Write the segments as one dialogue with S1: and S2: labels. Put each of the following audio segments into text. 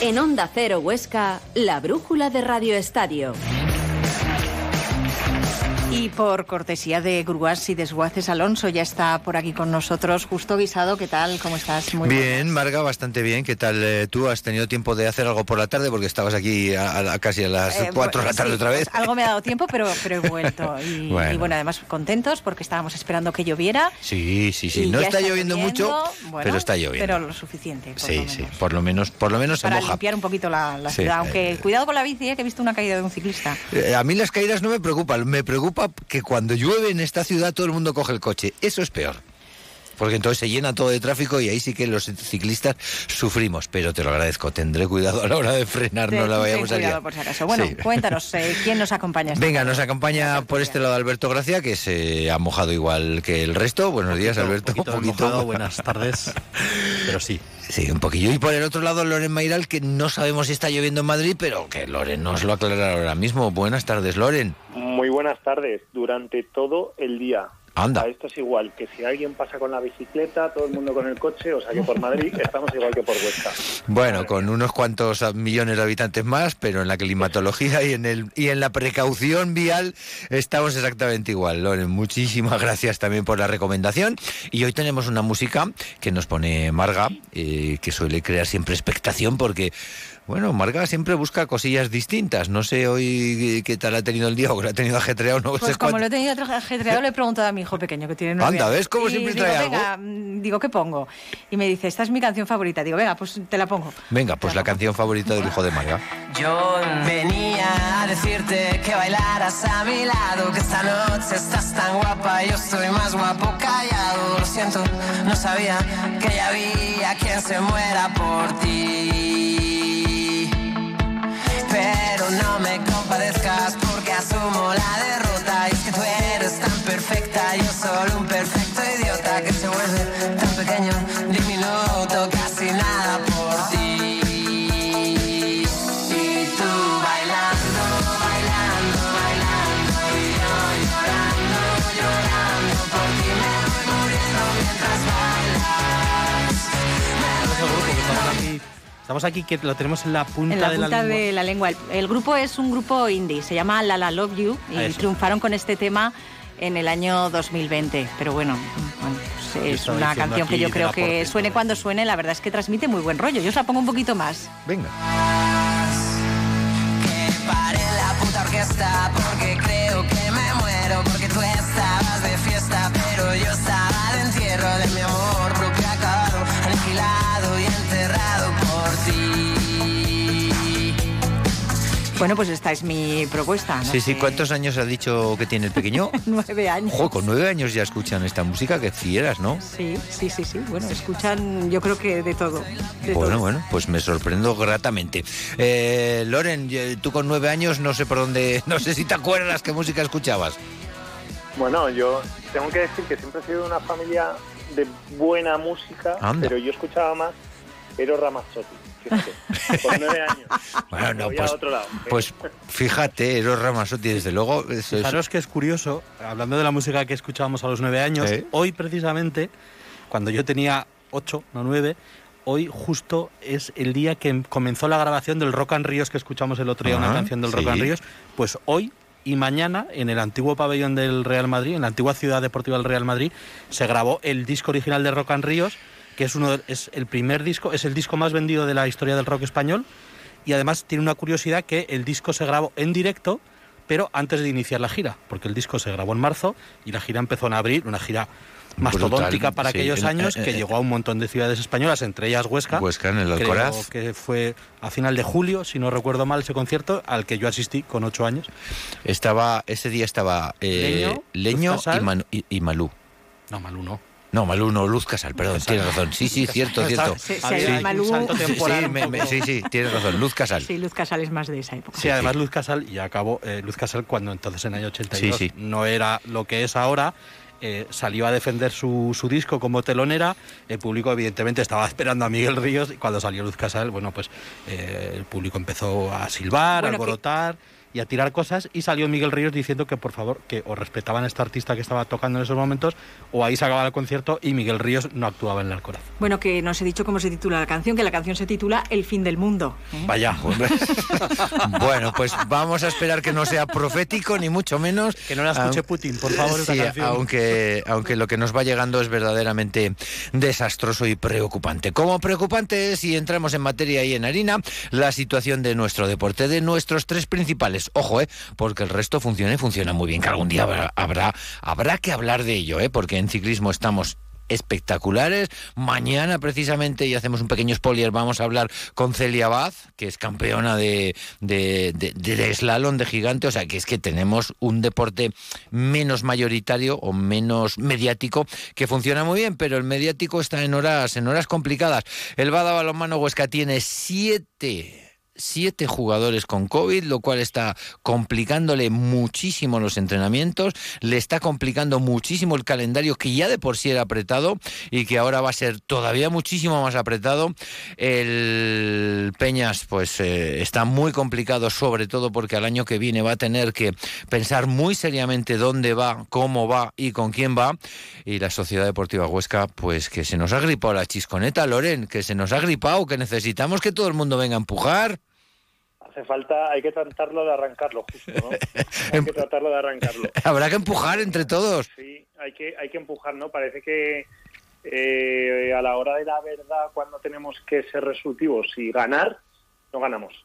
S1: En Onda Cero Huesca, la brújula de Radio Estadio.
S2: Y por cortesía de Grúas y Desguaces, Alonso ya está por aquí con nosotros. Justo Guisado, ¿qué tal? ¿Cómo estás?
S3: Muy bien, Marga, bastante bien. ¿Qué tal eh, tú? ¿Has tenido tiempo de hacer algo por la tarde? Porque estabas aquí a, casi a las 4 eh, de la tarde otra vez.
S2: Pues algo me ha dado tiempo, pero, pero he vuelto. Y bueno. además contentos porque estábamos esperando que lloviera.
S3: Sí, sí, sí. No está, lloviendo, mucho, pero está lloviendo.
S2: Pero lo suficiente. Por
S3: sí,
S2: lo menos.
S3: sí. Por lo menos, por lo menos
S2: Para limpiar un poquito la, ciudad. Aunque eh, cuidado con la bici, que he visto una caída de un ciclista.
S3: a mí las caídas no me preocupan. Me preocupa que cuando llueve en esta ciudad todo el mundo coge el coche. Eso es peor. Porque entonces se llena todo de tráfico y ahí sí que los ciclistas sufrimos. Pero te lo agradezco, tendré cuidado a la hora de frenar, no la vayamos a liar.
S2: por si acaso. Bueno, cuéntanos, eh, ¿quién nos acompaña?
S3: Venga, nos acompaña por este lado Alberto Gracia, que se ha mojado igual que el resto. Buenos días, Alberto.
S4: Un poquito, buenas tardes. Pero sí.
S3: Sí, un poquillo. Y por el otro lado, Loren Mairal, que no sabemos si está lloviendo en Madrid, pero que Loren nos lo aclarará ahora mismo. Buenas tardes, Loren.
S5: Muy buenas tardes. Durante todo el día.
S3: Anda.
S5: Esto es igual, que si alguien pasa con la bicicleta, todo el mundo con el coche, o sea que por Madrid estamos igual que por Huesca.
S3: Bueno, con unos cuantos millones de habitantes más, pero en la climatología y en el y en la precaución vial estamos exactamente igual. Loren, muchísimas gracias también por la recomendación. Y hoy tenemos una música que nos pone Marga, eh, que suele crear siempre expectación porque bueno, Marga siempre busca cosillas distintas. No sé hoy qué tal ha tenido el día o que lo ha tenido ajetreado. No
S2: pues como lo he tenido ajetreado, le he preguntado a mi hijo pequeño que tiene nueve
S3: Anda, ¿ves cómo siempre trae
S2: algo? Venga, mm, digo, ¿qué pongo? Y me dice, esta es mi canción favorita. Digo, venga, pues te la pongo.
S3: Venga, pues la canción favorita del hijo de Marga.
S6: Yo venía a decirte que bailaras a mi lado, que esta noche estás tan guapa, yo estoy más guapo callado. Lo siento, no sabía que ya había quien se muera por ti me compadezcas porque asumo la derrota. Y es que tú eres tan perfecta, yo solo un perfecto
S4: Estamos aquí que lo tenemos en la punta,
S2: en la
S4: de,
S2: punta
S4: la
S2: de la lengua. El, grupo es un grupo indie, se llama La La Love You y triunfaron con este tema en el año 2020. Pero bueno, pues es una canción que yo creo que suene cuando suene, la verdad es que transmite muy buen rollo. Yo os la pongo un poquito más.
S3: Venga.
S6: Que pare la puta orquesta
S2: Bueno, pues esta es mi propuesta.
S3: sí, sí. ¿Cuántos años ha dicho que tiene el pequeño?
S2: nueve años.
S3: Ojo, con nueve años ya escuchan esta música, que fieras, ¿no?
S2: Sí, sí, sí, sí. Bueno, escuchan yo creo que de todo.
S3: bueno, bueno, pues me sorprendo gratamente. Eh, Loren, tú con nueve años no sé por dónde, no sé si te acuerdas qué música escuchabas.
S5: Bueno, yo tengo que decir que siempre he sido una familia de buena música, pero yo escuchaba más Eros Ramazzotti. Fíjate, con nueve años. Bueno, no,
S3: pues,
S5: otro lado.
S3: pues fíjate, Eros Ramazzotti, desde luego.
S4: Eso es... que es curioso, hablando de la música que escuchábamos a los nueve años, hoy precisamente, cuando yo tenía ocho, no nueve, hoy justo es el día que comenzó la grabación del Rock and Ríos que escuchamos el otro día, una canción del Rock and Ríos. Pues hoy y mañana en el antiguo pabellón del Real Madrid, en la antigua ciudad deportiva del Real Madrid, se grabó el disco original de Rock and Ríos que es, uno, es el primer disco, es el disco más vendido de la historia del rock español y además tiene una curiosidad que el disco se grabó en directo, pero antes de iniciar la gira, porque el disco se grabó en marzo y la gira empezó en abril, una gira mastodóntica para aquellos años que llegó a un montón de ciudades españolas, entre ellas Huesca.
S3: Huesca en el Alcoraz.
S4: que fue a final de julio, si no recuerdo mal, ese concierto al que yo asistí con ocho años.
S3: Estaba, ese día estaba eh, Leño, y, y Malú.
S4: No, Malú no.
S3: No, Malú no, Luz Casal, perdón, tienes razón. Sí, sí, cierto, cierto. Sí,
S2: sí,
S3: sí, sí, tienes razón, Luz Casal.
S2: Sí, Luz Casal es más de esa época.
S4: Sí, además Luz Casal, y acabó, eh, Luz Casal cuando entonces en el año 82 no era lo que es ahora, eh, salió a defender su, su, disco como telonera. El público, evidentemente, estaba esperando a Miguel Ríos y cuando salió Luz Casal, bueno, pues eh, el público empezó a silbar, a alborotar y a tirar cosas y salió Miguel Ríos diciendo que por favor que o respetaban a este artista que estaba tocando en esos momentos o ahí se acababa el concierto y Miguel Ríos no actuaba en el Alcoraz.
S2: Bueno, que no os he dicho cómo se titula la canción, que la canción se titula El fin del mundo.
S4: ¿eh? Vaya.
S3: bueno, pues vamos a esperar que no sea profético ni mucho menos.
S4: Que no la escuche Putin, por favor.
S3: Sí, aunque, aunque lo que nos va llegando es verdaderamente desastroso y preocupante. Como preocupante es, y entramos en materia y en harina, la situación de nuestro deporte, de nuestros tres principales Ojo, ¿eh? porque el resto funciona y funciona muy bien, que algún día habrá, habrá, que hablar de ello, ¿eh? porque en ciclismo estamos espectaculares. Mañana, precisamente, y hacemos un pequeño spoiler, vamos a hablar con Celia Baz, que es campeona de, de, de, slalom de gigante. O sea, que es que tenemos un deporte menos mayoritario o menos mediático que funciona muy bien, pero el mediático está en horas, en horas complicadas. El Bada Balonmano Huesca tiene siete siete jugadores con COVID, lo cual está complicándole muchísimo los entrenamientos, le está complicando muchísimo el calendario que ya de por sí era apretado y que ahora va a ser todavía muchísimo más apretado. El Peñas pues eh, está muy complicado, sobre todo porque al año que viene va a tener que pensar muy seriamente dónde va, cómo va y con quién va. Y la Sociedad Deportiva Huesca, pues que se nos ha gripado la chisconeta, Loren, que se nos ha gripado, que necesitamos que todo el mundo venga a empujar
S5: falta, hay que tratarlo de arrancarlo, justo, ¿no? Hay que tratarlo de arrancarlo.
S3: Habrá que empujar entre todos.
S5: Sí, hay que, hay que empujar, ¿no? Parece que eh, a la hora de la verdad, cuando tenemos que ser resolutivos y ganar, no ganamos.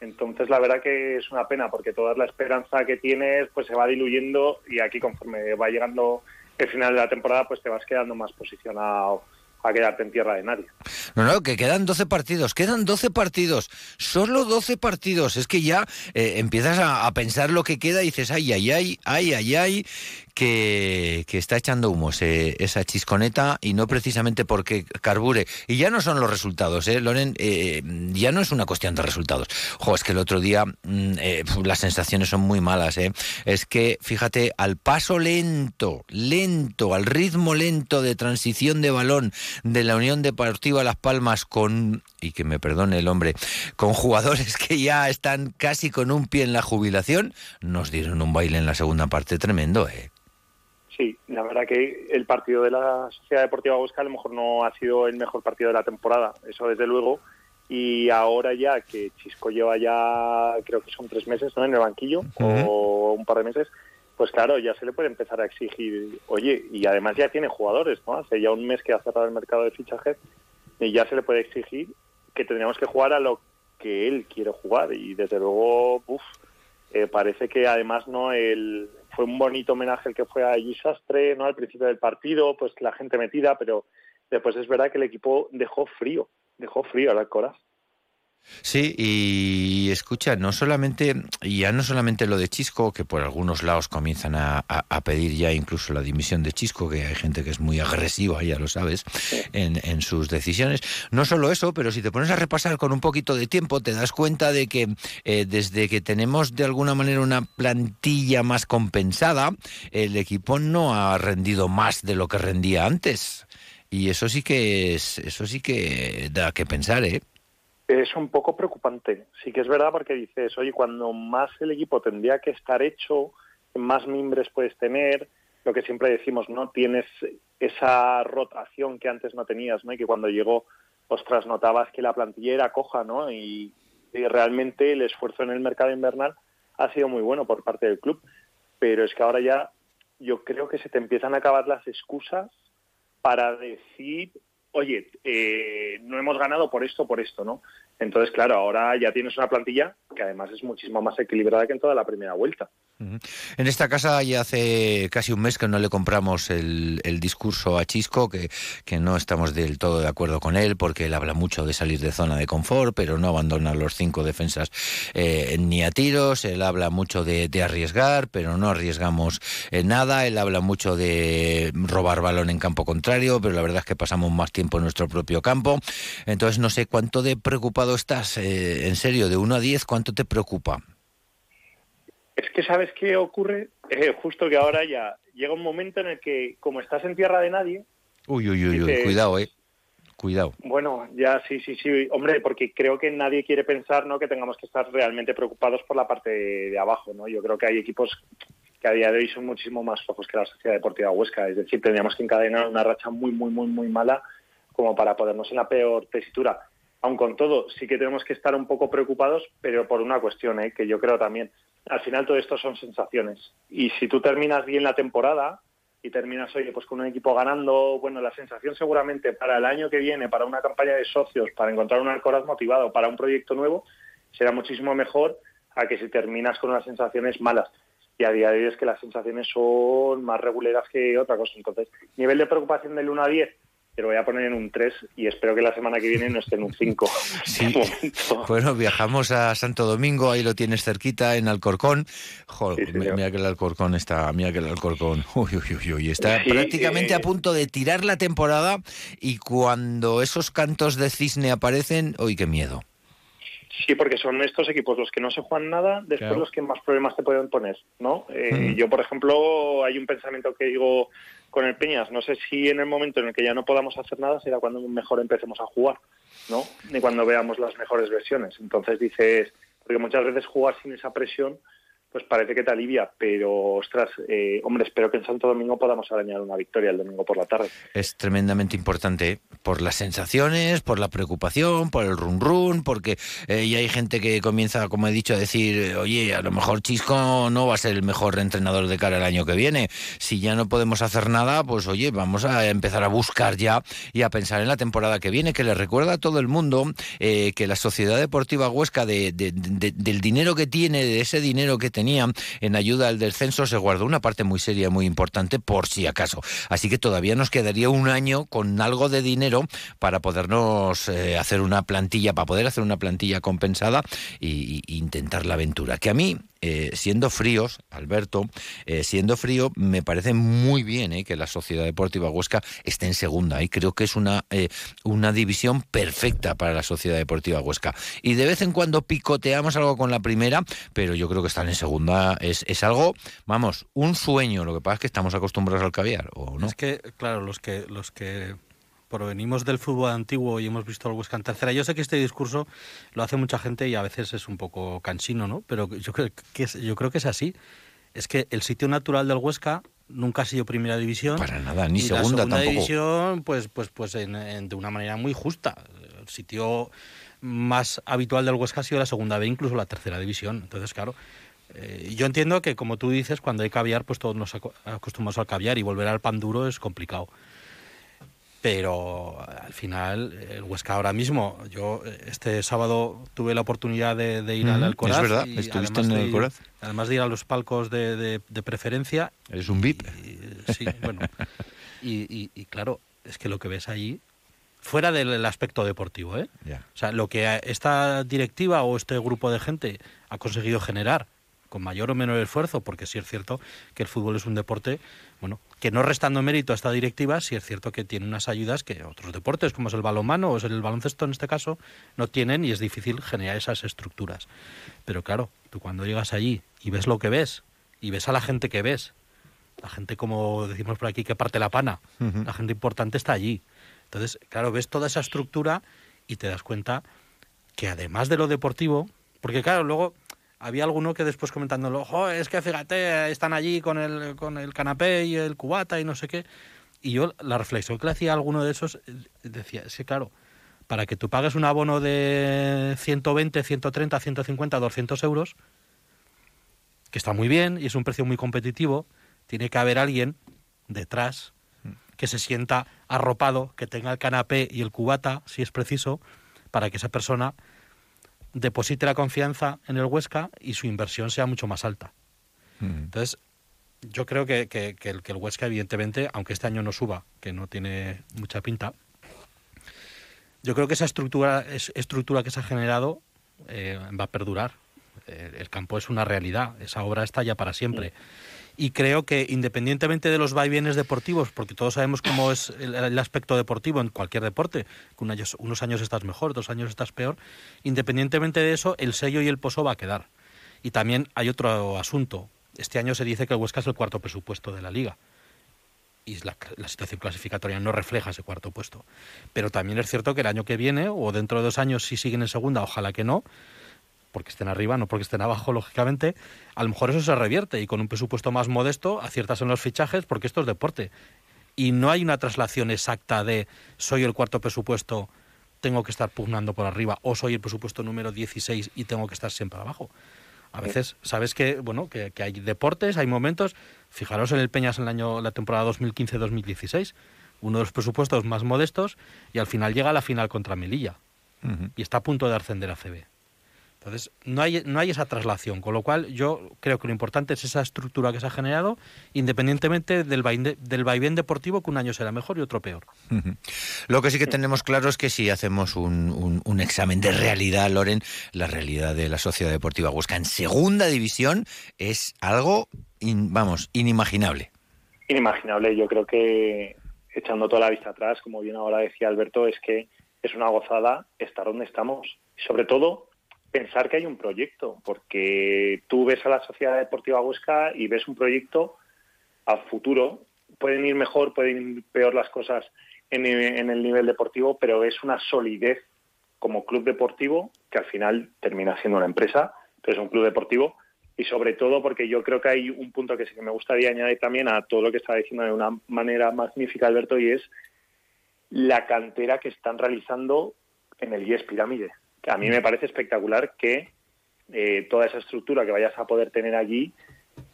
S5: Entonces, la verdad que es una pena, porque toda la esperanza que tienes pues se va diluyendo y aquí conforme va llegando el final de la temporada, pues te vas quedando más posicionado a quedarte en tierra de nadie.
S3: No, no, que quedan 12 partidos, quedan 12 partidos, solo 12 partidos. Es que ya eh, empiezas a, a, pensar lo que queda y dices, ay, ay, ay, ay, ay, ay, que, está echando humo esa chisconeta y no precisamente porque carbure. Y ya no son los resultados, ¿eh, Loren? Eh, ya no es una cuestión de resultados. Jo, es que el otro día mm, eh, las sensaciones son muy malas, ¿eh? Es que, fíjate, al paso lento, lento, al ritmo lento de transición de balón de la Unión Deportiva Las Palmas con, y que me perdone el hombre, con jugadores que ya están casi con un pie en la jubilación, nos dieron un baile en la segunda parte tremendo, ¿eh?
S5: Sí, la verdad que el partido de la Sociedad Deportiva Huesca a lo mejor no ha sido el mejor partido de la temporada, eso desde luego. Y ahora ya que Chisco lleva ya, creo que son tres meses ¿no? en el banquillo, o un par de meses, pues claro, ya se le puede empezar a exigir, oye, y además ya tiene jugadores, ¿no? Hace ya un mes que ha cerrado el mercado de fichajes y ya se le puede exigir que tendríamos que jugar a lo que él quiere jugar. Y desde luego, uff, eh, parece que además no el, fue un bonito homenaje el que fue a Gisastre, ¿no? Al principio del partido, pues la gente metida, pero después es verdad que el equipo dejó frío, dejó frío a la Coraz.
S3: Sí, y escucha, no solamente, ya no solamente lo de Chisco, que por algunos lados comienzan a, pedir ya incluso la dimisión de Chisco, que hay gente que es muy agresiva, ya lo sabes, en, sus decisiones. No solo eso, pero si te pones a repasar con un poquito de tiempo, te das cuenta de que eh, desde que tenemos de alguna manera una plantilla más compensada, el equipo no ha rendido más de lo que rendía antes. Y eso sí que es, eso sí que da que pensar, ¿eh?
S5: Es un poco preocupante. Sí que es verdad porque dices, oye, cuando más el equipo tendría que estar hecho, más mimbres puedes tener, lo que siempre decimos, ¿no? Tienes esa rotación que antes no tenías, ¿no? Y que cuando llegó, ostras, notabas que la plantilla era coja, ¿no? Y, realmente el esfuerzo en el mercado invernal ha sido muy bueno por parte del club. Pero es que ahora ya yo creo que se te empiezan a acabar las excusas para decir oye, eh, no hemos ganado por esto, por esto, ¿no? Entonces, claro, ahora ya tienes una plantilla que además es muchísimo más equilibrada que en toda la primera vuelta.
S3: En esta casa ya hace casi un mes que no le compramos el, discurso a Chisco, que, no estamos del todo de acuerdo con él, porque él habla mucho de salir de zona de confort, pero no abandona los cinco defensas eh, ni a tiros, él habla mucho de, arriesgar, pero no arriesgamos en nada, él habla mucho de robar balón en campo contrario, pero la verdad es que pasamos más tiempo en nuestro propio campo. Entonces no sé cuánto de preocupado estás, eh, en serio, de 1 a 10, ¿cuánto te preocupa?
S5: que sabes qué ocurre, eh, justo que ahora ya llega un momento en el que, como estás en tierra de nadie...
S3: Uy, uy, uy, uy cuidado, eh. Cuidado.
S5: Bueno, ya sí, sí, sí. Hombre, porque creo que nadie quiere pensar ¿no? que tengamos que estar realmente preocupados por la parte de, abajo. ¿no? Yo creo que hay equipos que a día de hoy son muchísimo más flojos que la Sociedad Deportiva Huesca. Es decir, tendríamos que encadenar una racha muy, muy, muy, muy mala como para ponernos en la peor tesitura. Aun con todo, sí que tenemos que estar un poco preocupados, pero por una cuestión, ¿eh? que yo creo también. Al final todo esto son sensaciones. Y si tú terminas bien la temporada, y terminas, oye, pues con un equipo ganando, bueno, la sensación seguramente para el año que viene, para una campaña de socios, para encontrar un Alcoraz motivado, para un proyecto nuevo, será muchísimo mejor a que si terminas con unas sensaciones malas. Y a día de hoy es que las sensaciones son más reguleras que otra cosa. Entonces, nivel de preocupación del 1 a 10, pero voy a poner en un 3 y espero que la semana que viene no esté en un 5.
S3: Sí. Bueno, viajamos a Santo Domingo, ahí lo tienes cerquita, en Alcorcón. Joder, mira que el Alcorcón está, mira que el Alcorcón, uy, uy, uy, está prácticamente a eh, punto de tirar la temporada y cuando esos cantos de cisne aparecen, uy, qué miedo.
S5: Sí, porque son estos equipos los que no se juegan nada, después los que más problemas te pueden poner, ¿no? Eh, mm. Yo, por ejemplo, hay un pensamiento que digo con Peñas, no sé si en el momento en el que ya no podamos hacer nada será cuando mejor empecemos a jugar, ¿no? Ni cuando veamos las mejores versiones. Entonces dices, porque muchas veces jugar sin esa presión pues parece que te alivia, pero ostras, eh, hombre, espero que en Santo Domingo podamos arañar una victoria el domingo por la tarde.
S3: Es tremendamente importante ¿eh? por las sensaciones, por la preocupación, por el run run, porque eh, ya hay gente que comienza, como he dicho, a decir, oye, a lo mejor Chisco no va a ser el mejor entrenador de cara al año que viene. Si ya no podemos hacer nada, pues oye, vamos a empezar a buscar ya y a pensar en la temporada que viene, que le recuerda a todo el mundo que la Sociedad Deportiva Huesca, de, del dinero que tiene, de ese dinero que tenía en ayuda al descenso, se guardó una parte muy seria, muy importante, por si acaso. Así que todavía nos quedaría un año con algo de dinero para podernos eh, hacer una plantilla, para poder hacer una plantilla compensada e intentar la aventura. Que a mí, eh, siendo fríos, Alberto, eh, siendo frío, me parece muy bien eh, que la Sociedad Deportiva Huesca esté en segunda y creo que es una, una división perfecta para la Sociedad Deportiva Huesca. Y de vez en cuando picoteamos algo con la primera, pero yo creo que estar en segunda es, es algo, vamos, un sueño. Lo que pasa es que estamos acostumbrados al caviar, ¿o no?
S4: Es que, claro, los que, los que provenimos del fútbol antiguo y hemos visto al Huesca en tercera. Yo sé que este discurso lo hace mucha gente y a veces es un poco cansino, ¿no? Pero yo creo que es, yo creo que es así. Es que el sitio natural del Huesca nunca ha sido primera división.
S3: Para nada, ni segunda,
S4: la segunda división, pues, pues, pues de una manera muy justa. El sitio más habitual del Huesca ha sido la segunda B, incluso la tercera división. Entonces, claro, eh, yo entiendo que, como tú dices, cuando hay caviar, pues todos nos acostumbramos al caviar y volver al pan duro es complicado pero al final el Huesca ahora mismo, yo este sábado tuve la oportunidad de, ir al Alcoraz.
S3: Es verdad, estuviste en el Alcoraz.
S4: Además de ir a los palcos de, preferencia.
S3: Eres un VIP.
S4: sí, bueno. Y, claro, es que lo que ves allí, fuera del aspecto deportivo, ¿eh? O sea, lo que esta directiva o este grupo de gente ha conseguido generar con mayor o menor esfuerzo, porque sí es cierto que el fútbol es un deporte, bueno, que no restando mérito a esta directiva, sí es cierto que tiene unas ayudas que otros deportes, como es el balonmano o es el baloncesto en este caso, no tienen y es difícil generar esas estructuras. Pero claro, tú cuando llegas allí y ves lo que ves, y ves a la gente que ves, la gente como decimos por aquí que parte la pana, la gente importante está allí. Entonces, claro, ves toda esa estructura y te das cuenta que además de lo deportivo, porque claro, luego había alguno que después comentándolo, oh, es que fíjate, están allí con el, con el canapé y el cubata y no sé qué. Y yo la reflexión que le hacía a alguno de esos eh, decía, es que claro, para que tú pagues un abono de 120, 130, 150, 200 euros, que está muy bien y es un precio muy competitivo, tiene que haber alguien detrás que se sienta arropado, que tenga el canapé y el cubata, si es preciso, para que esa persona deposite la confianza en el Huesca y su inversión sea mucho más alta. Mm. Entonces, yo creo que, que, el, que, el, Huesca, evidentemente, aunque este año no suba, que no tiene mucha pinta, yo creo que esa estructura, es, estructura que se ha generado eh, va a perdurar. Eh, el campo es una realidad, esa obra está ya para siempre y creo que independientemente de los vaivienes deportivos, porque todos sabemos cómo es el, aspecto deportivo en cualquier deporte, que unos años estás mejor, dos años estás peor, independientemente de eso, el sello y el pozo va a quedar. Y también hay otro asunto. Este año se dice que el Huesca es el cuarto presupuesto de la liga. Y la, la, situación clasificatoria no refleja ese cuarto puesto. Pero también es cierto que el año que viene, o dentro de dos años, si siguen en segunda, ojalá que no, porque estén arriba, no porque estén abajo, lógicamente, a lo mejor eso se revierte y con un presupuesto más modesto aciertas en los fichajes porque esto es deporte. Y no hay una traslación exacta de soy el cuarto presupuesto, tengo que estar pugnando por arriba, o soy el presupuesto número 16 y tengo que estar siempre abajo. A veces, sabes que, bueno, que, hay deportes, hay momentos. Fijaros en el Peñas en el año, la temporada 2015-2016, uno de los presupuestos más modestos, y al final llega a la final contra Melilla. Y está a punto de ascender a CB. Entonces, no hay, no hay esa traslación, con lo cual yo creo que lo importante es esa estructura que se ha generado, independientemente del vaivén, del vaivén deportivo, que un año será mejor y otro peor.
S3: Lo que sí que tenemos claro es que si hacemos un, un, examen de realidad, Loren, la realidad de la Sociedad Deportiva Huesca en segunda división es algo, vamos, inimaginable.
S5: Inimaginable, yo creo que echando toda la vista atrás, como bien ahora decía Alberto, es que es una gozada estar donde estamos. Y sobre todo pensar que hay un proyecto, porque tú ves a la Sociedad Deportiva Huesca y ves un proyecto a futuro. Pueden ir mejor, pueden ir peor las cosas en, el nivel deportivo, pero es una solidez como club deportivo que al final termina siendo una empresa, pero es un club deportivo y sobre todo porque yo creo que hay un punto que sí que me gustaría añadir también a todo lo que está diciendo de una manera magnífica Alberto y es la cantera que están realizando en el IES Pirámide a mí me parece espectacular que eh, toda esa estructura que vayas a poder tener allí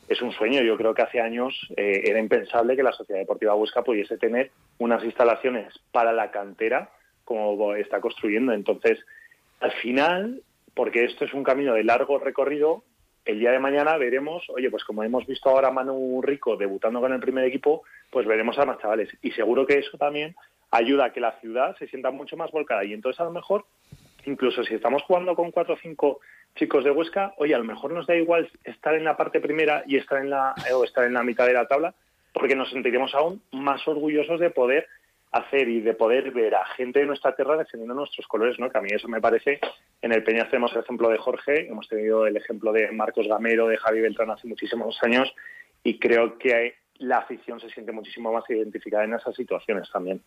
S5: es un sueño. Yo creo que hace años eh, era impensable que la Sociedad Deportiva Huesca pudiese tener unas instalaciones para la cantera como está construyendo. Entonces, al final, porque esto es un camino de largo recorrido, el día de mañana veremos, oye, pues como hemos visto ahora a Manu Rico debutando con el primer equipo, pues veremos a más chavales. Y seguro que eso también ayuda a que la ciudad se sienta mucho más volcada. Y entonces a lo mejor incluso si estamos jugando con cuatro o cinco chicos de Huesca, oye, a lo mejor nos da igual estar en la parte primera y estar en la, o estar en la mitad de la tabla, porque nos sentiremos aún más orgullosos de poder hacer y de poder ver a gente de nuestra tierra defendiendo nuestros colores, ¿no? Que a mí eso me parece, en el Peña tenemos el ejemplo de Jorge, hemos tenido el ejemplo de Marcos Gamero, de Javi Beltrán hace muchísimos años, y creo que la afición se siente muchísimo más identificada en esas situaciones también.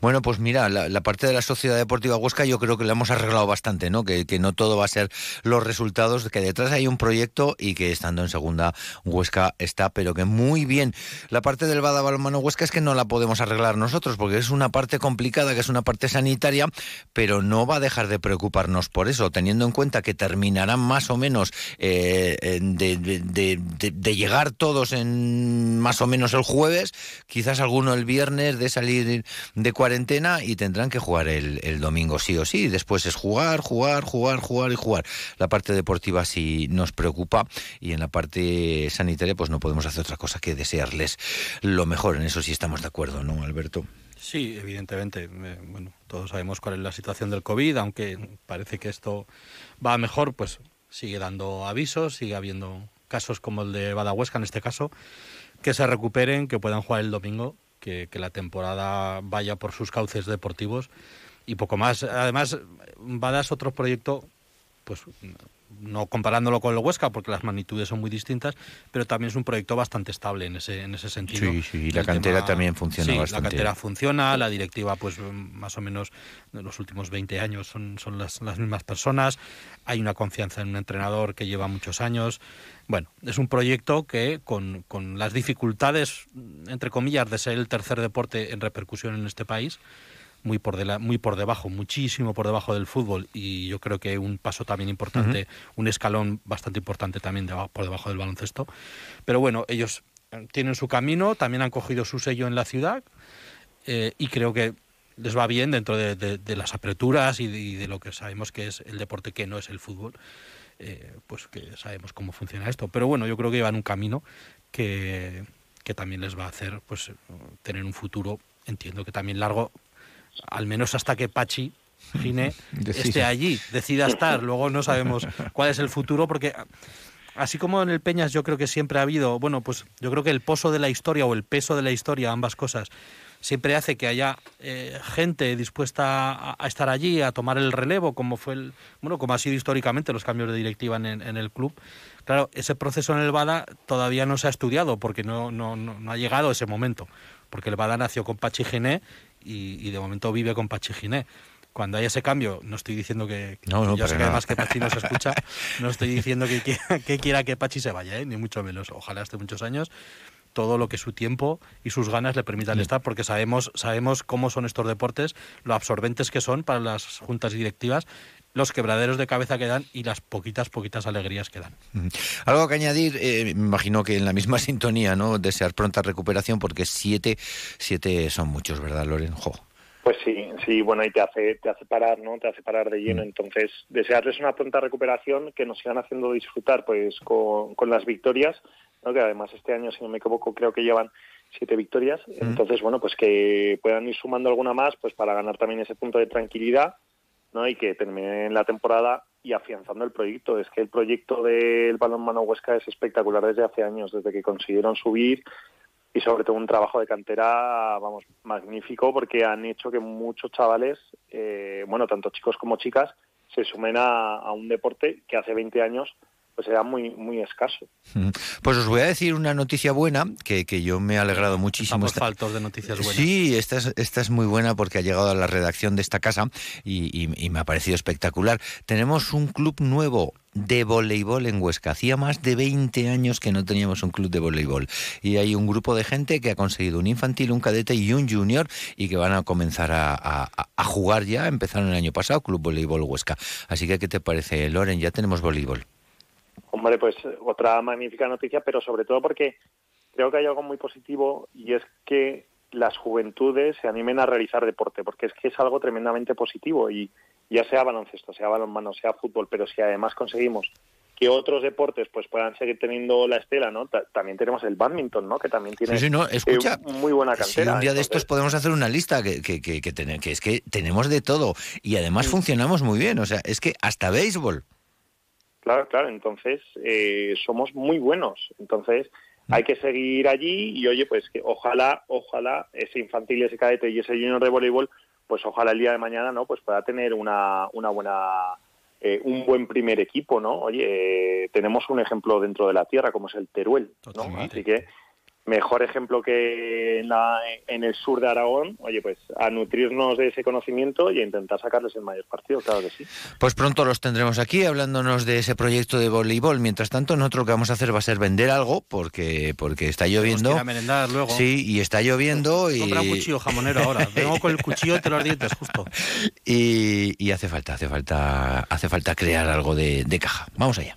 S3: Bueno, pues mira, la, parte de la Sociedad Deportiva Huesca yo creo que la hemos arreglado bastante, ¿no? Que, no todo va a ser los resultados, que detrás hay un proyecto y que estando en segunda Huesca está, pero que muy bien. La parte del Bada Balonmano Huesca es que no la podemos arreglar nosotros porque es una parte complicada, que es una parte sanitaria, pero no va a dejar de preocuparnos por eso, teniendo en cuenta que terminarán más o menos eh, de llegar todos en más o menos el jueves, quizás alguno el viernes de salir de cuarentena y tendrán que jugar el, domingo sí o sí. Después es jugar, jugar, jugar, jugar y jugar. La parte deportiva sí nos preocupa y en la parte sanitaria pues no podemos hacer otra cosa que desearles lo mejor. En eso sí estamos de acuerdo, ¿no, Alberto?
S4: Sí, evidentemente. Eh, bueno, todos sabemos cuál es la situación del COVID, aunque parece que esto va mejor, pues sigue dando avisos, sigue habiendo casos como el de Badahuesca en este caso, que se recuperen, que puedan jugar el domingo, que, la temporada vaya por sus cauces deportivos y poco más. Además, Bada es otro proyecto, pues no comparándolo con el Huesca, porque las magnitudes son muy distintas, pero también es un proyecto bastante estable en ese, en ese sentido.
S3: Sí, sí, y la cantera también funciona
S4: sí,
S3: bastante.
S4: La cantera funciona, la directiva, pues más o menos en los últimos 20 años son, son las, las mismas personas, hay una confianza en un entrenador que lleva muchos años. Bueno, es un proyecto que con, con las dificultades, entre comillas, de ser el tercer deporte en repercusión en este país, muy por, de muy por debajo, muchísimo por debajo del fútbol y yo creo que un paso también importante, un escalón bastante importante también por debajo del baloncesto. Pero bueno, ellos eh, tienen su camino, también han cogido su sello en la ciudad eh, y creo que les va bien dentro de, las aperturas y de, lo que sabemos que es el deporte que no es el fútbol. Eh, pues que sabemos cómo funciona esto. Pero bueno, yo creo que llevan un camino que, que también les va a hacer pues tener un futuro, entiendo que también largo, al menos hasta que Pachi Gine esté allí, decida estar. Luego no sabemos cuál es el futuro, porque así como en el Peñas yo creo que siempre ha habido, bueno, pues yo creo que el pozo de la historia o el peso de la historia, ambas cosas, siempre hace que haya eh, gente dispuesta a, estar allí, a tomar el relevo, como fue el, bueno, como ha sido históricamente los cambios de directiva en, el club. Claro, ese proceso en el Bada todavía no se ha estudiado porque no, no, no, ha llegado ese momento, porque el Bada nació con Pachi Giné y, de momento vive con Pachi Giné cuando haya ese cambio, no estoy diciendo que,
S3: no,
S4: yo sé que además que Pachi no se escucha, no estoy diciendo que, que, quiera que Pachi se vaya, ¿eh? ni mucho menos. Ojalá esté muchos años, todo lo que su tiempo y sus ganas le permitan estar, porque sabemos, sabemos cómo son estos deportes, lo absorbentes que son para las juntas directivas los quebraderos de cabeza que dan y las poquitas, poquitas alegrías que dan.
S3: Algo que añadir, eh, me imagino que en la misma sintonía, ¿no? Desear pronta recuperación, porque siete, siete son muchos, ¿verdad, Loren?
S5: Pues sí, sí, bueno, y te hace, te hace parar, ¿no? Te hace parar de lleno. Mm. Entonces, desearles una pronta recuperación que nos sigan haciendo disfrutar, pues, con, con las victorias que además este año, si no me equivoco, creo que llevan siete victorias. Entonces, bueno, pues que puedan ir sumando alguna más pues para ganar también ese punto de tranquilidad ¿no? y que terminen la temporada y afianzando el proyecto. Es que el proyecto del balonmano Huesca es espectacular desde hace años, desde que consiguieron subir y sobre todo un trabajo de cantera, vamos, magnífico porque han hecho que muchos chavales, eh, bueno, tanto chicos como chicas, se sumen a, un deporte que hace 20 años pues era muy muy escaso.
S3: Pues os voy a decir una noticia buena que, que yo me he alegrado muchísimo.
S4: Estamos faltos de noticias buenas.
S3: Sí, esta es, esta es muy buena porque ha llegado a la redacción de esta casa y, y, me ha parecido espectacular. Tenemos un club nuevo de voleibol en Huesca. Hacía más de 20 años que no teníamos un club de voleibol. Y hay un grupo de gente que ha conseguido un infantil, un cadete y un junior y que van a comenzar a, a, a jugar ya. Empezaron el año pasado, Club Voleibol Huesca. Así que, ¿qué te parece, Loren? Ya tenemos voleibol.
S5: Hombre, pues otra magnífica noticia, pero sobre todo porque creo que hay algo muy positivo y es que las juventudes se animen a realizar deporte, porque es que es algo tremendamente positivo y ya sea baloncesto, sea balonmano, sea fútbol, pero si además conseguimos que otros deportes pues puedan seguir teniendo la estela, ¿no? también tenemos el badminton, ¿no? Que también tiene
S3: sí, no, escucha,
S5: eh, muy buena cantera.
S3: Si un día de estos podemos hacer una lista que, que, que, que, es que tenemos de todo y además funcionamos muy bien, o sea, es que hasta béisbol.
S5: Claro, claro, entonces eh, somos muy buenos. Entonces hay que seguir allí y oye, pues que ojalá, ojalá ese infantil, ese cadete y ese junior de voleibol, pues ojalá el día de mañana, ¿no? Pues pueda tener una, una buena eh, un buen primer equipo, ¿no? Oye, eh, tenemos un ejemplo dentro de la tierra como es el Teruel, ¿no? Así que mejor ejemplo que en, la, en el sur de Aragón, oye, pues a nutrirnos de ese conocimiento y a intentar sacarles el mayor partido, claro que sí.
S3: Pues pronto los tendremos aquí hablándonos de ese proyecto de voleibol. Mientras tanto, nosotros lo que vamos a hacer va a ser vender algo porque porque está lloviendo.
S4: A merendar luego.
S3: Sí, y está lloviendo y
S4: compra un cuchillo jamonero ahora. Vengo con el cuchillo entre los dientes justo.
S3: Y, y, hace falta, hace falta, hace falta crear algo de, de caja. Vamos allá.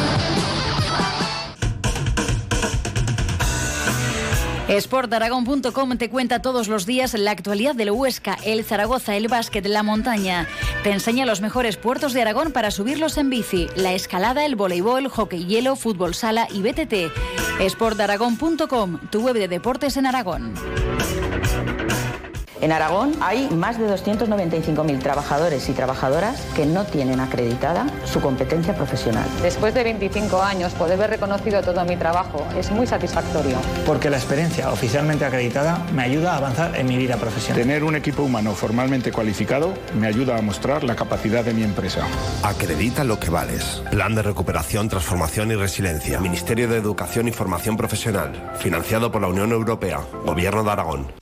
S2: Sportaragón.com te cuenta todos los días la actualidad del Huesca, el Zaragoza, el básquet, la montaña. Te enseña los mejores puertos de Aragón para subirlos en bici, la escalada, el voleibol, hockey hielo, fútbol sala y BTT. Sportaragón.com, tu web de deportes en Aragón.
S7: En Aragón hay más de 295.000 trabajadores y trabajadoras que no tienen acreditada su competencia profesional.
S8: Después de 25 años, poder ver reconocido todo mi trabajo es muy satisfactorio.
S9: Porque la experiencia oficialmente acreditada me ayuda a avanzar en mi vida profesional.
S10: Tener un equipo humano formalmente cualificado me ayuda a mostrar la capacidad de mi empresa.
S11: Acredita lo que vales. Plan de recuperación, transformación y resiliencia. Ministerio de Educación y Formación Profesional. Financiado por la Unión Europea. Gobierno de Aragón.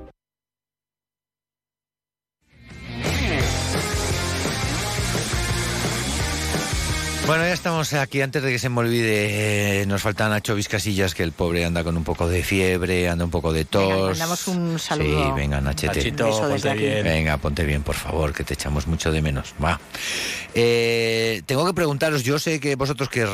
S3: Bueno, ya estamos aquí. Antes de que se me olvide, eh, nos faltan Nacho Vizcasillas, que el pobre anda con un poco de fiebre, anda un poco de tos.
S2: Venga, mandamos un saludo.
S3: Sí, venga, Nachete.
S4: Nachito, ponte bien.
S3: Venga, ponte bien, por favor, que te echamos mucho de menos. Va. Eh, tengo que preguntaros, yo sé que vosotros que,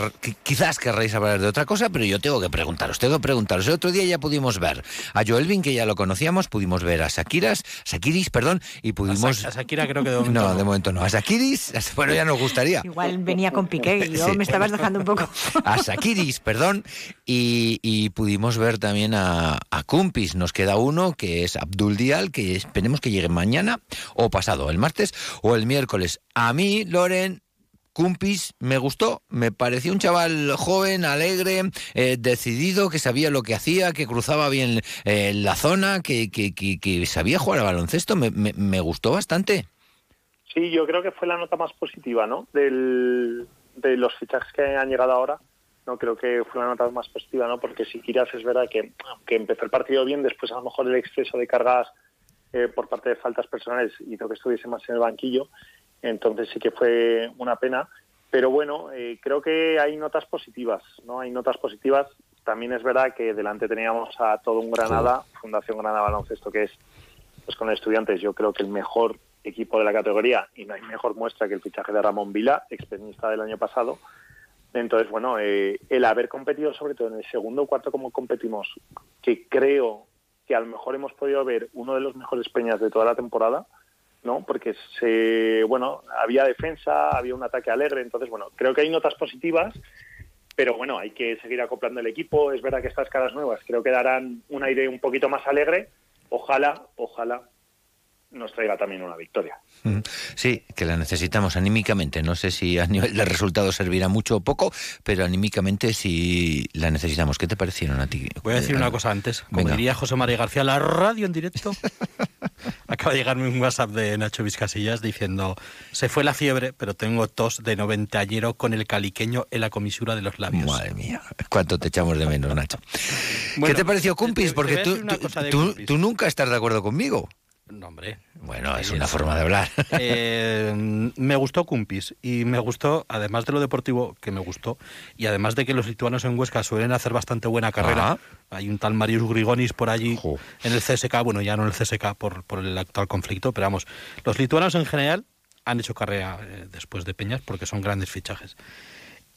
S3: quizás querréis hablar de otra cosa, pero yo tengo que preguntaros, tengo que preguntaros. El otro día ya pudimos ver a Joelvin, que ya lo conocíamos, pudimos ver a Shakiras, Shakiris, perdón, y pudimos...
S4: A Shakira creo que de momento
S3: no, de momento no. A Shakiris, bueno, ya nos gustaría.
S2: Igual venía con Piqué yo me estabas dejando un poco.
S3: a Shakiris, perdón, y, pudimos ver también a, a Kumpis. Nos queda uno que es Abdul Dial, que esperemos que llegue mañana o pasado, el martes o el miércoles. A mí, Loren, Kumpis me gustó, me pareció un chaval joven, alegre, eh, decidido, que sabía lo que hacía, que cruzaba bien eh, la zona, que, que, que, sabía jugar a baloncesto, me, me, gustó bastante.
S5: Sí, yo creo que fue la nota más positiva, ¿no? Del, de los fichajes que han llegado ahora, no creo que fue la nota más positiva, ¿no? Porque si quieras es verdad que, que empezó el partido bien, después a lo mejor el exceso de cargas eh, por parte de faltas personales hizo que estuviese más en el banquillo, entonces sí que fue una pena. Pero bueno, eh, creo que hay notas positivas, ¿no? Hay notas positivas. También es verdad que delante teníamos a todo un Granada, Fundación Granada Baloncesto, que es, pues con estudiantes, yo creo que el mejor equipo de la categoría y no hay mejor muestra que el fichaje de Ramón Vila, expenista del año pasado. Entonces, bueno, eh, el haber competido sobre todo en el segundo cuarto como competimos, que creo que a lo mejor hemos podido ver uno de los mejores peñas de toda la temporada, ¿no? Porque se, bueno, había defensa, había un ataque alegre, entonces, bueno, creo que hay notas positivas, pero bueno, hay que seguir acoplando el equipo. Es verdad que estas caras nuevas creo que darán un aire un poquito más alegre. Ojalá, ojalá nos traiga también una victoria.
S3: Mm, sí, que la necesitamos anímicamente. No sé si a nivel de resultados servirá mucho o poco, pero anímicamente sí la necesitamos. ¿Qué te parecieron a ti?
S4: Voy a decir una cosa antes. Como diría José María García, la radio en directo. Acaba de llegarme un WhatsApp de Nacho Vizcasillas diciendo: Se fue la fiebre, pero tengo tos de noventallero con el caliqueño en la comisura de los labios.
S3: Madre mía, cuánto te echamos de menos, Nacho. ¿Qué te pareció Cumpis? Porque tú nunca estás de acuerdo conmigo.
S4: No, hombre.
S3: Bueno, es una forma de hablar.
S4: Eh, me gustó Cumpis y me gustó, además de lo deportivo que me gustó, y además de que los lituanos en Huesca suelen hacer bastante buena carrera. Hay un tal Marius Grigonis por allí en el CSK, bueno, ya no en el CSK por, por el actual conflicto, pero vamos, los lituanos en general han hecho carrera eh, después de Peñas porque son grandes fichajes.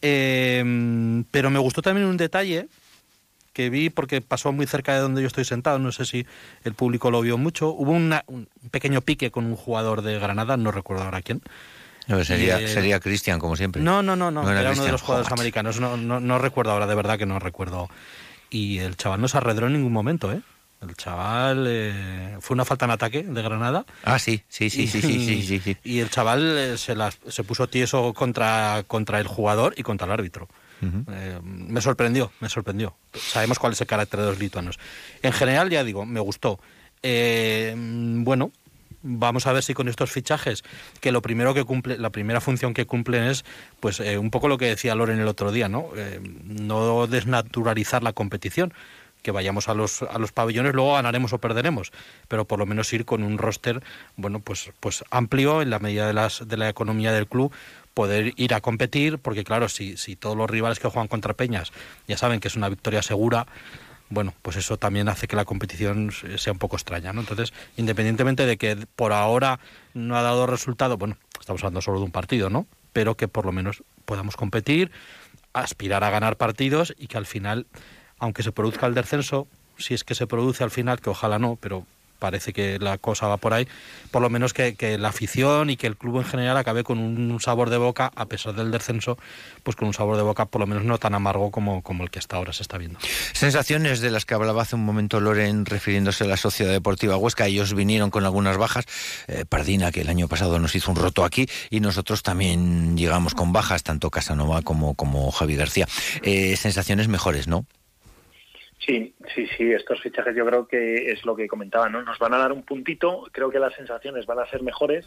S4: Eh, pero me gustó también un detalle que vi porque pasó muy cerca de donde yo estoy sentado, no sé si el público lo vio mucho. Hubo un pequeño pique con un jugador de Granada, no recuerdo ahora quién.
S3: sería, sería Cristian, como siempre.
S4: No, no, no, no, era, uno de los jugadores americanos, no, no, no, recuerdo ahora, de verdad que no recuerdo. Y el chaval no se arredró en ningún momento, ¿eh? El chaval eh, fue una falta en ataque de Granada.
S3: Ah, sí, sí, sí, sí, sí, sí, sí,
S4: Y el chaval eh, se, las, se puso tieso contra, contra el jugador y contra el árbitro. Eh, me sorprendió, me sorprendió. Sabemos cuál es el carácter de los lituanos. En general, ya digo, me gustó. Eh, bueno, vamos a ver si con estos fichajes, que lo primero que cumple, la primera función que cumplen es, pues, eh, un poco lo que decía Loren el otro día, ¿no? no desnaturalizar la competición que vayamos a los, a los pabellones, luego ganaremos o perderemos, pero por lo menos ir con un roster, bueno, pues, pues amplio en la medida de, las, de la economía del club, poder ir a competir, porque claro, si, si todos los rivales que juegan contra Peñas ya saben que es una victoria segura, bueno, pues eso también hace que la competición sea un poco extraña, ¿no? Entonces, independientemente de que por ahora no ha dado resultado, bueno, estamos hablando solo de un partido, ¿no? Pero que por lo menos podamos competir, aspirar a ganar partidos y que al final, aunque se produzca el descenso, si es que se produce al final, que ojalá no, pero parece que la cosa va por ahí, por lo menos que, la afición y que el club en general acabe con un sabor de boca, a pesar del descenso, pues con un sabor de boca por lo menos no tan amargo como, como el que hasta ahora se está viendo.
S3: Sensaciones de las que hablaba hace un momento Loren refiriéndose a la Sociedad Deportiva Huesca, ellos vinieron con algunas bajas, eh, Pardina que el año pasado nos hizo un roto aquí y nosotros también llegamos con bajas, tanto Casanova como, como Javi García. Eh, sensaciones mejores, ¿no?
S5: Sí, sí, sí, estos fichajes yo creo que es lo que comentaba, ¿no? Nos van a dar un puntito, creo que las sensaciones van a ser mejores.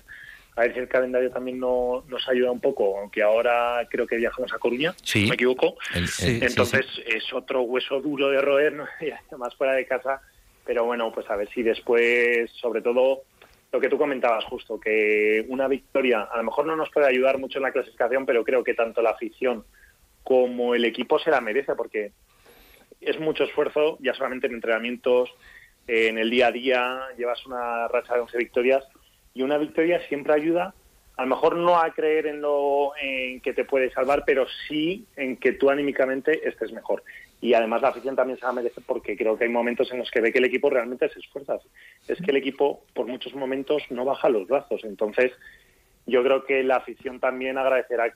S5: A ver si el calendario también no, nos ayuda un poco, aunque ahora creo que viajamos a Coruña, si no me equivoco. Entonces es otro hueso duro de roer, ¿no? más fuera de casa. Pero bueno, pues a ver si después, sobre todo, lo que tú comentabas justo, que una victoria a lo mejor no nos puede ayudar mucho en la clasificación, pero creo que tanto la afición como el equipo se la merece, porque es mucho esfuerzo, ya solamente en entrenamientos, en el día a día, llevas una racha de 11 victorias y una victoria siempre ayuda, a lo mejor no a creer en lo en que te puede salvar, pero sí en que tú anímicamente estés mejor. Y además la afición también se la merece porque creo que hay momentos en los que ve que el equipo realmente se esfuerza. Es que el equipo por muchos momentos no baja los brazos. Entonces yo creo que la afición también agradecerá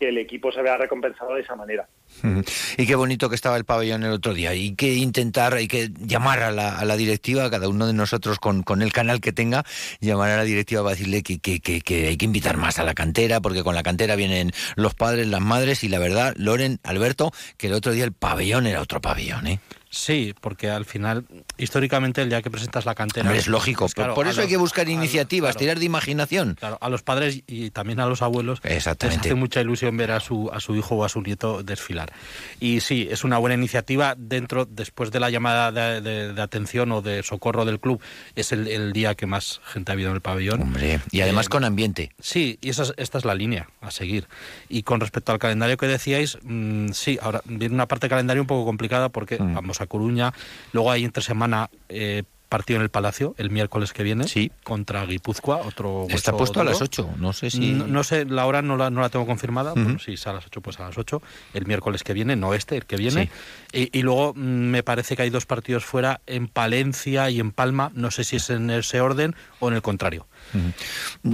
S5: que el equipo se vea recompensado de esa manera.
S3: Y qué bonito que estaba el pabellón el otro día. Y que intentar, hay que llamar a la, a la directiva, cada uno de nosotros con, con, el canal que tenga, llamar a la directiva para decirle que, que, que, hay que invitar más a la cantera, porque con la cantera vienen los padres, las madres, y la verdad, Loren, Alberto, que el otro día el pabellón era otro pabellón, ¿eh?
S4: Sí, porque al final, históricamente, el día que presentas la cantera...
S3: es lógico, pues por, eso hay que buscar iniciativas, tirar de imaginación.
S4: Claro, a los padres y también a los abuelos
S3: Exactamente.
S4: les hace mucha ilusión ver a su, a su hijo o a su nieto desfilar. Y sí, es una buena iniciativa dentro, después de la llamada de, atención o de socorro del club, es el, día que más gente ha habido en el pabellón.
S3: Hombre, y además eh, con ambiente.
S4: Sí, y esa esta es la línea a seguir. Y con respecto al calendario que decíais, mm, sí, ahora viene una parte de calendario un poco complicada porque mm. vamos a Coruña. Luego hay entre semana eh, partido en el Palacio el miércoles que viene
S3: sí.
S4: contra Guipúzcoa, otro
S3: Está puesto a las 8, no sé si...
S4: No, sé, la hora no la, no la tengo confirmada, uh si es a las 8, pues a las 8, el miércoles que viene, no este, el que viene. Y, y, luego mm, me parece que hay dos partidos fuera en Palencia y en Palma, no sé si es en ese orden o en el contrario.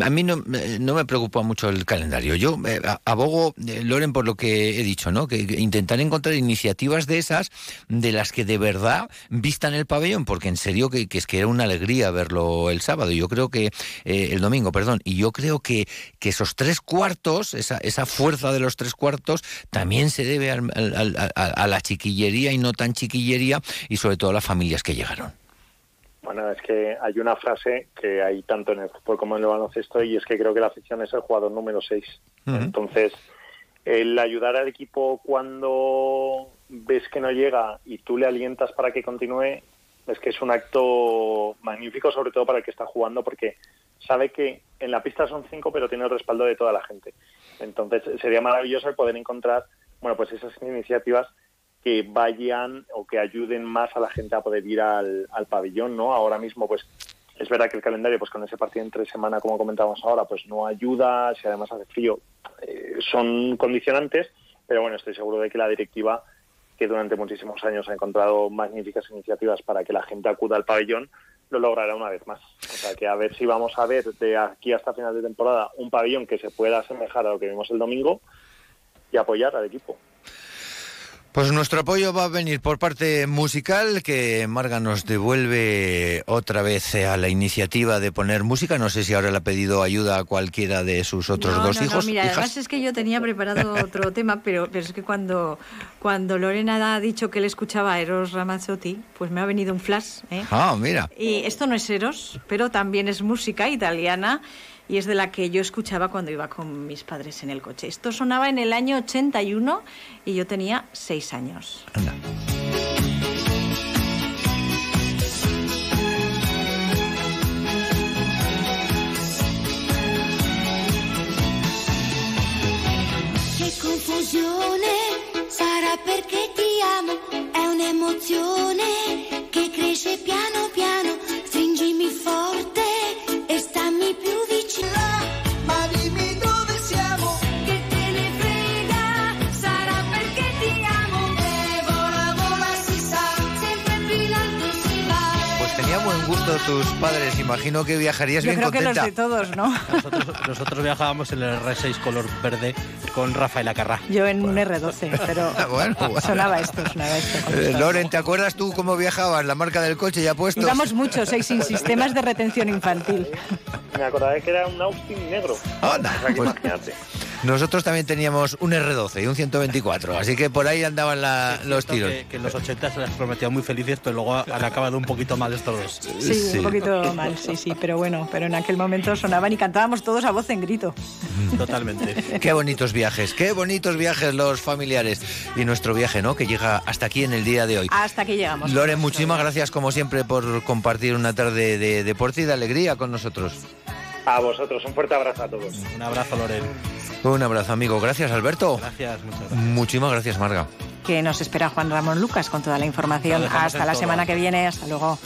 S3: A mí no, no, me preocupa mucho el calendario. Yo eh, abogo, eh, Loren, por lo que he dicho, ¿no? Que, intentar encontrar iniciativas de esas de las que de verdad vistan el pabellón, porque en serio que, es que era una alegría verlo el sábado. Yo creo que eh, el domingo, perdón. Y yo creo que, que esos tres cuartos, esa, esa fuerza de los tres cuartos, también se debe a la chiquillería y no tan chiquillería y sobre todo a las familias que llegaron.
S5: Bueno, es que hay una frase que hay tanto en el fútbol como en el baloncesto y es que creo que la afición es el jugador número 6. Entonces, el ayudar al equipo cuando ves que no llega y tú le alientas para que continúe, es que es un acto magnífico, sobre todo para el que está jugando, porque sabe que en la pista son cinco, pero tiene el respaldo de toda la gente. Entonces, sería maravilloso el poder encontrar, bueno, pues esas iniciativas que vayan o que ayuden más a la gente a poder ir al, pabellón, ¿no? Ahora mismo, pues es verdad que el calendario, pues con ese partido entre semana, como comentábamos ahora, pues no ayuda, si además hace frío, eh, son condicionantes, pero bueno, estoy seguro de que la directiva, que durante muchísimos años ha encontrado magníficas iniciativas para que la gente acuda al pabellón, lo logrará una vez más. O sea, que a ver si vamos a ver de aquí hasta final de temporada un pabellón que se pueda asemejar a lo que vimos el domingo y apoyar al equipo.
S3: Pues nuestro apoyo va a venir por parte musical, que Marga nos devuelve otra vez a la iniciativa de poner música. No sé si ahora le ha pedido ayuda a cualquiera de sus otros dos hijos.
S2: No, mira, además es que yo tenía preparado otro tema, pero, pero es que cuando, cuando Lorena ha dicho que le escuchaba a Eros Ramazzotti, pues me ha venido un flash. ¿eh?
S3: Ah, mira.
S2: Y esto no es Eros, pero también es música italiana y es de la que yo escuchaba cuando iba con mis padres en el coche. Esto sonaba en el año 81 y yo tenía seis años. Anda.
S12: Confusione sarà perché ti amo, è un'emozione che cresce piano piano,
S3: tus padres. Imagino que viajarías
S2: Yo
S3: bien
S2: creo
S3: contenta.
S2: que los de todos, ¿no?
S4: Nosotros, viajábamos en el R6 color verde con Rafael Acarrá.
S2: Yo en un R12, pero ah, sonaba esto, sonaba esto.
S3: Eh, Loren, ¿te acuerdas tú cómo viajabas? La marca del coche ya puesto.
S2: Íbamos muchos, seis sin sistemas de retención infantil.
S5: Me acordaba que era un Austin negro.
S3: Anda, pues, Nosotros también teníamos un R12 y un 124, así que por ahí andaban los tiros.
S4: Que, en los 80 se les prometía muy felices, pero luego han acabado un poquito mal estos dos.
S2: Sí, un poquito mal, sí, sí, pero bueno, pero en aquel momento sonaban y cantábamos todos a voz en grito.
S4: Totalmente.
S3: qué bonitos viajes, qué bonitos viajes los familiares y nuestro viaje, ¿no? Que llega hasta aquí en el día de hoy.
S2: Hasta aquí llegamos.
S3: Loren, muchísimas gracias como siempre por compartir una tarde de deporte y de alegría con nosotros.
S5: A vosotros, un fuerte abrazo a todos.
S4: Un abrazo, Loren.
S3: Un abrazo, amigo. Gracias, Alberto.
S4: Gracias, muchas gracias.
S3: Muchísimas gracias, Marga.
S2: Que nos espera Juan Ramón Lucas con toda la información. Hasta la semana que viene. Hasta luego.